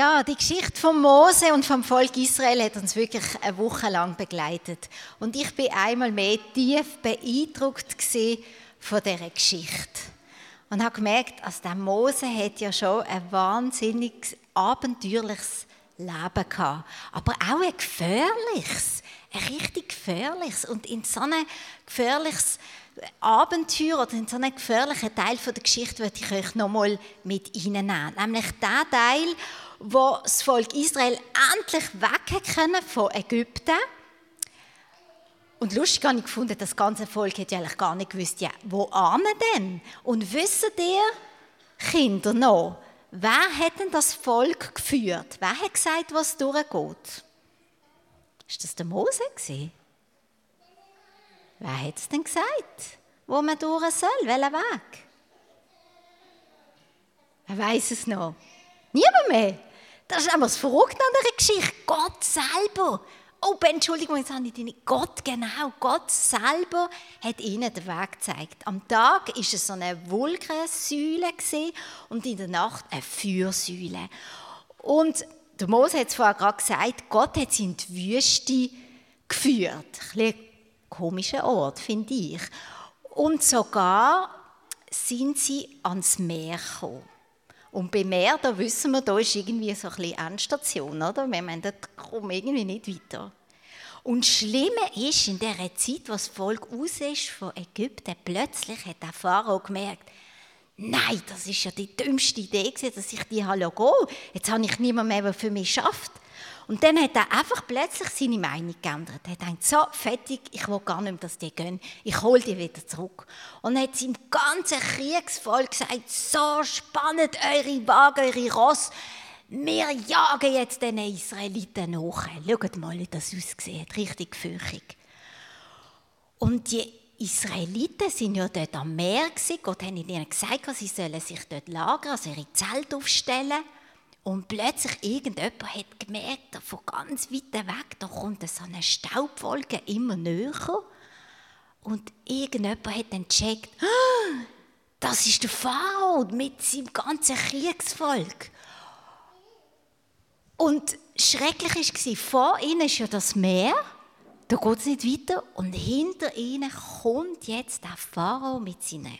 Ja, die Geschichte von Mose und vom Volk Israel hat uns wirklich eine Woche lang begleitet. Und ich bin einmal mehr tief beeindruckt von dieser Geschichte. Und habe gemerkt, also der Mose hat ja schon ein wahnsinnig abenteuerliches Leben gehabt. Aber auch ein gefährliches, ein richtig gefährliches. Und in so ein gefährliches Abenteuer oder in so einen gefährlichen Teil der Geschichte würde ich euch nochmal mit reinnehmen. Nämlich der Teil, wo das Volk Israel endlich weg können von Ägypten. Und lustig habe ich gefunden, das ganze Volk hätte eigentlich gar nicht gewusst, ja, wo ahnen denn? Und wissen ihr, Kinder noch, wer hat denn das Volk geführt? Wer hat gesagt, was durchgeht? Ist das der Mose gewesen? Wer hat es denn gesagt? Wo man durch soll? Welchen Weg? Wer weiß es noch? Niemand mehr. Das ist einfach das Verrückte an der Geschichte. Gott selber. Oh, Entschuldigung, jetzt habe ich nicht. Gott, genau. Gott selber hat ihnen den Weg gezeigt. Am Tag war es so eine Wolkensäule und in der Nacht eine Feuersäule. Und der Mose hat es vorher gerade gesagt, Gott hat sie in die Wüste geführt. Ein komischer Ort, finde ich. Und sogar sind sie ans Meer gekommen. Und beim Meer, da wissen wir, da ist irgendwie so ein bisschen Endstation, oder? Wir meinen, da kommen irgendwie nicht weiter. Und das Schlimme ist, in der Zeit, wo das Volk raus ist von Ägypten, plötzlich hat der Pharao gemerkt, nein, das ist ja die dümmste Idee, dass ich die gehen Jetzt habe ich niemand mehr, der für mich schafft. Und dann hat er einfach plötzlich seine Meinung geändert. Er hat gesagt, so, fertig, ich will gar nicht mehr, dass die gehen. Ich hole die wieder zurück. Und er hat seinem ganzen Kriegsvolk gesagt, so spannend eure Wagen, eure Ross. Wir jagen jetzt den Israeliten nach. Schaut mal, wie das aussieht. Richtig fürchtig. Und die Israeliten sind ja dort am Meer. Gott hat ihnen gesagt, sie sollen sich dort lagern, also ihre Zelte aufstellen. Und plötzlich irgendjemand hat gemerkt, von ganz weit weg, da kommt so eine Staubwolke immer näher. Und irgendjemand hat dann gecheckt, ah, das ist der Pharao mit seinem ganzen Kriegsvolk. Und schrecklich war, vor ihnen ist ja das Meer, da geht es nicht weiter, und hinter ihnen kommt jetzt der Pharao mit, seinen,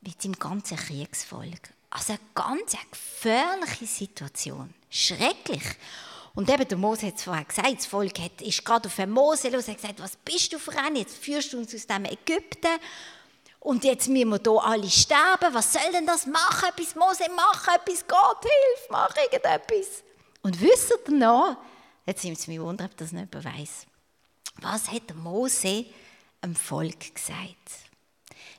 mit seinem ganzen Kriegsvolk. Also eine ganz gefährliche Situation. Schrecklich. Und eben, der Mose hat es vorher gesagt, das Volk hat, ist gerade auf den Mose los, hat gesagt, was bist du für ein, jetzt führst du uns aus dem Ägypten und jetzt müssen wir hier alle sterben, was soll denn das machen, etwas Mose, mach etwas, Gott, hilf, mach irgendetwas. Und wisst ihr noch, jetzt nimmt es mich wunder, ob das nicht weiß, was hat der Mose dem Volk gesagt?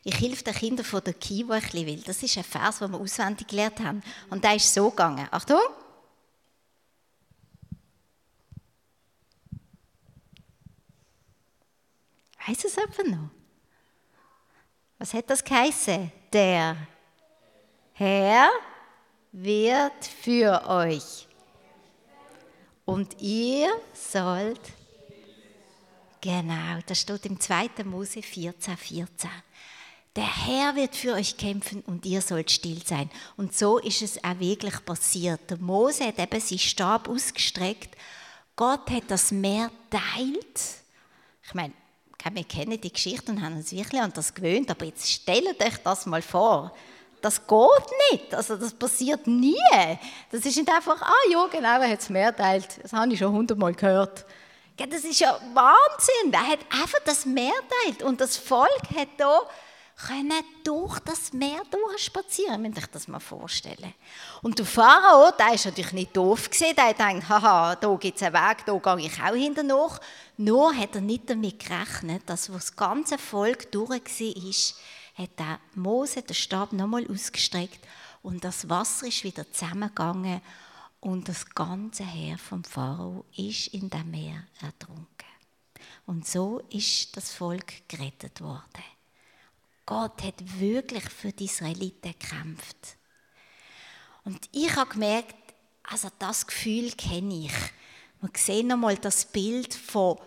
Ich helfe den Kindern von der Kivo ein bisschen, weil das ist ein Vers, den wir auswendig gelernt haben. Und der ist so gegangen. Achtung! Weiß es jemand noch? Was hat das geheißen? Der Herr wird für euch. Und ihr sollt. Genau, das steht im 2. Mose 14, 14 der Herr wird für euch kämpfen und ihr sollt still sein. Und so ist es auch wirklich passiert. Der Mose hat eben seinen Stab ausgestreckt. Gott hat das Meer teilt. Ich meine, wir kennen die Geschichte und haben uns wirklich an das gewöhnt, aber jetzt stellt euch das mal vor. Das geht nicht, also das passiert nie. Das ist nicht einfach, ah ja, genau, er hat das Meer teilt. Das habe ich schon hundertmal gehört. Das ist ja Wahnsinn. Er hat einfach das Meer teilt und das Volk hat da können durch das Meer durchspazieren. Wenn ich das mal vorstellen. Und der Pharao, der ist natürlich nicht doof gesehen. Der denkt, haha, da gibt es einen Weg, da gehe ich auch hinter nach. Nur hat er nicht damit gerechnet, dass wo das ganze Volk durch war, hat der Mose den Stab nochmal ausgestreckt und das Wasser ist wieder zusammengegangen und das ganze Heer vom Pharao ist in dem Meer ertrunken. Und so ist das Volk gerettet worden. Gott hat wirklich für die Israeliten gekämpft. Und ich habe gemerkt, also das Gefühl kenne ich. Wir sehen nochmal das Bild von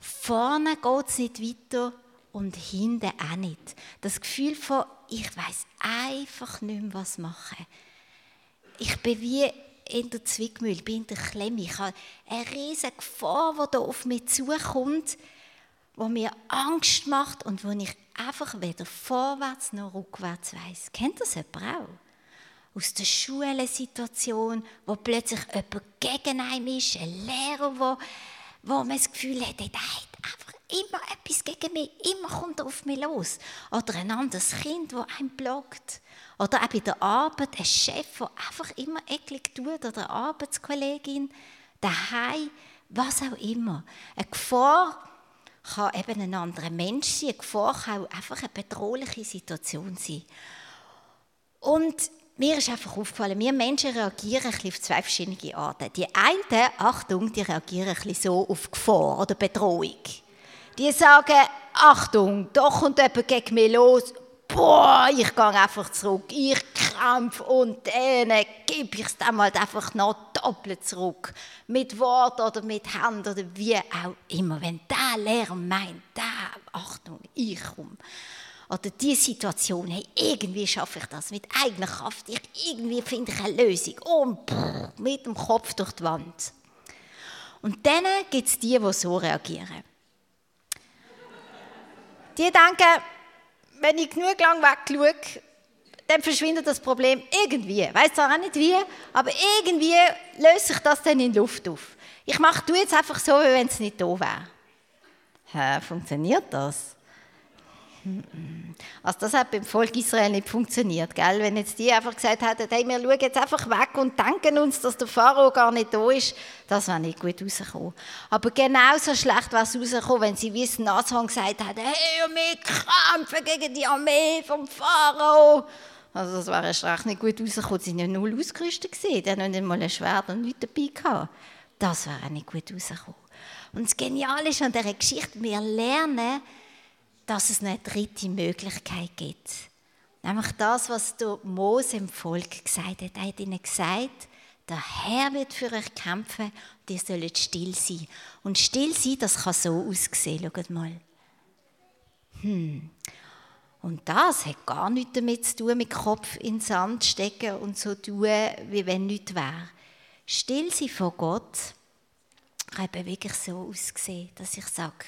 vorne geht es nicht weiter und hinten auch nicht. Das Gefühl von, ich weiß einfach nicht mehr, was machen. Ich bin wie in der Zwickmühle, bin in der Klemme. Ich habe eine riesige Gefahr, die da auf mich zukommt, die mir Angst macht und wo ich einfach weder vorwärts noch rückwärts weiß. Kennt das jemand auch? Aus der Schulensituation, wo plötzlich jemand gegen einen ist, ein Lehrer, wo, wo man das Gefühl hat, der hat einfach immer etwas gegen mich, immer kommt er auf mich los. Oder ein anderes Kind, das einen blockt. Oder auch bei der Arbeit ein Chef, der einfach immer eklig tut, oder eine Arbeitskollegin, daheim, was auch immer. Eine Gefahr kann eben ein anderer Mensch sein, eine Gefahr kann auch einfach eine bedrohliche Situation sein. Und mir ist einfach aufgefallen, wir Menschen reagieren ein auf zwei verschiedene Arten. Die einen, Achtung, die reagieren ein bisschen so auf Gefahr oder Bedrohung. Die sagen, Achtung, da kommt jemand gegen mich los. Boah, ich gehe einfach zurück. Ich kämpfe und denen gebe ich es dann halt einfach noch doppelt zurück. Mit Wort oder mit Hand oder wie auch immer. Wenn der Lehrer meint, der, Achtung, ich komme. Oder die Situation, hey, irgendwie schaffe ich das mit eigener Kraft. Ich, irgendwie finde ich eine Lösung. Und mit dem Kopf durch die Wand. Und dann gibt es die, die so reagieren. Die denken, wenn ich genug lang wegschaue, dann verschwindet das Problem irgendwie. Weiß zwar auch nicht wie, aber irgendwie löst sich das dann in Luft auf. Ich mache du jetzt einfach so, wie wenn es nicht da wäre. Hä, funktioniert das? Also das hat beim Volk Israel nicht funktioniert, gell? Wenn jetzt die einfach gesagt hätten, hey, wir schauen jetzt einfach weg und denken uns, dass der Pharao gar nicht da ist, das wäre nicht gut rausgekommen. Aber genauso schlecht wäre es rausgekommen, wenn sie wie Nathan gesagt hätten, hey, wir kämpfen gegen die Armee vom Pharao. Also das wäre erst nicht gut rausgekommen. Sie waren null ausgerüstet. Die hatten nicht mal ein Schwert und nichts dabei gehabt. Das wäre nicht gut rausgekommen. Und das Geniale ist an dieser Geschichte, wir lernen, dass es eine dritte Möglichkeit gibt. Nämlich das, was der Mose im Volk gesagt hat. Er hat ihnen gesagt, der Herr wird für euch kämpfen und ihr sollt still sein. Und still sein, das kann so aussehen. Schaut mal. Hm. Und das hat gar nichts damit zu tun, mit Kopf in den Sand stecken und so tun, wie wenn nichts wäre. Still sein vor Gott kann eben wirklich so aussehen, dass ich sage,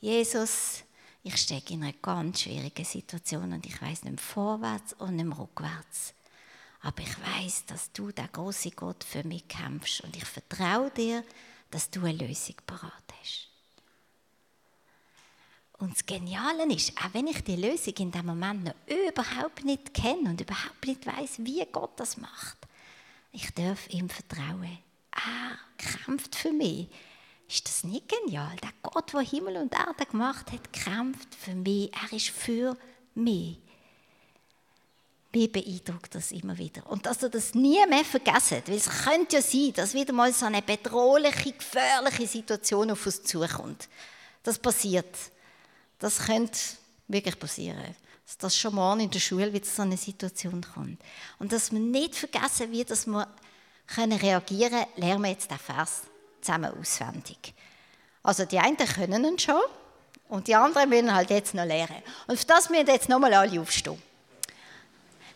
Jesus, ich stecke in einer ganz schwierigen Situation und ich weiß nicht vorwärts und nicht rückwärts. Aber ich weiß, dass du, der große Gott, für mich kämpfst und ich vertraue dir, dass du eine Lösung parat hast. Und das Geniale ist, auch wenn ich die Lösung in dem Moment noch überhaupt nicht kenne und überhaupt nicht weiß, wie Gott das macht, ich darf ihm vertrauen. Er kämpft für mich. Ist das nicht genial? Der Gott, der Himmel und Erde gemacht hat, kämpft für mich. Er ist für mich. Mich beeindruckt das immer wieder. Und dass ihr das nie mehr vergessen, weil es könnte ja sein, dass wieder mal so eine bedrohliche, gefährliche Situation auf uns zukommt. Das passiert. Das könnte wirklich passieren. Dass das schon morgen in der Schule wieder so eine Situation kommt. Und dass wir nicht vergessen, wie dass wir reagieren können, lernen wir jetzt den Vers zusammen auswendig. Also die einen können ihn schon und die anderen müssen halt jetzt noch lernen. Und für das müssen jetzt nochmal alle aufstehen.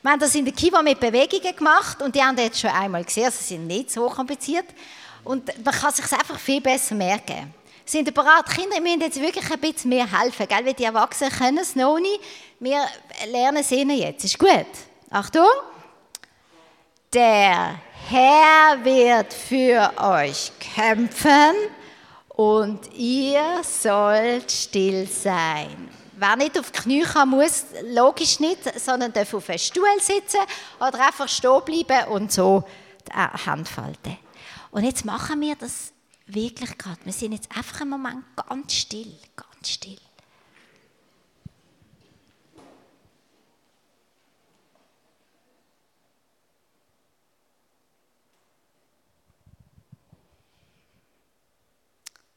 Wir haben das in der Kiva mit Bewegungen gemacht und die haben jetzt schon einmal gesehen, sie sind nicht so kompliziert und man kann sich einfach viel besser merken. Sind ihr bereit? Kinder müssen jetzt wirklich ein bisschen mehr helfen, gell? weil die Erwachsenen können es noch nicht. Wir lernen es ihnen jetzt. Ist gut? Achtung! Der Herr wird für euch kämpfen und ihr sollt still sein. Wer nicht auf die Knie kann, muss, logisch nicht, sondern darf auf einem Stuhl sitzen oder einfach stehen bleiben und so die Hand falten. Und jetzt machen wir das wirklich gerade. Wir sind jetzt einfach einen Moment ganz still, ganz still.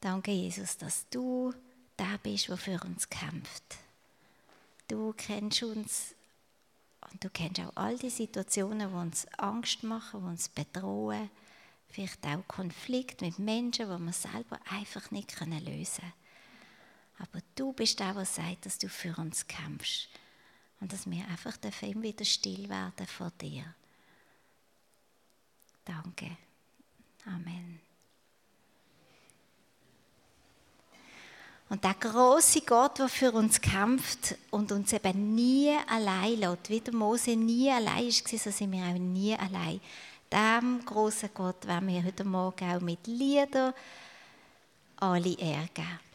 Danke, Jesus, dass du da bist, der für uns kämpft. Du kennst uns und du kennst auch all die Situationen, die uns Angst machen, die uns bedrohen. Vielleicht auch Konflikte mit Menschen, die wir selber einfach nicht lösen können. Aber du bist der, der sagt, dass du für uns kämpfst. Und dass wir einfach immer wieder still werden vor dir. Danke. Amen. Und der große Gott, der für uns kämpft und uns eben nie allein lässt, wie der Mose nie allein war, so sind wir auch nie allein. Dem großen Gott werden wir heute Morgen auch mit Liedern alle Ehre geben.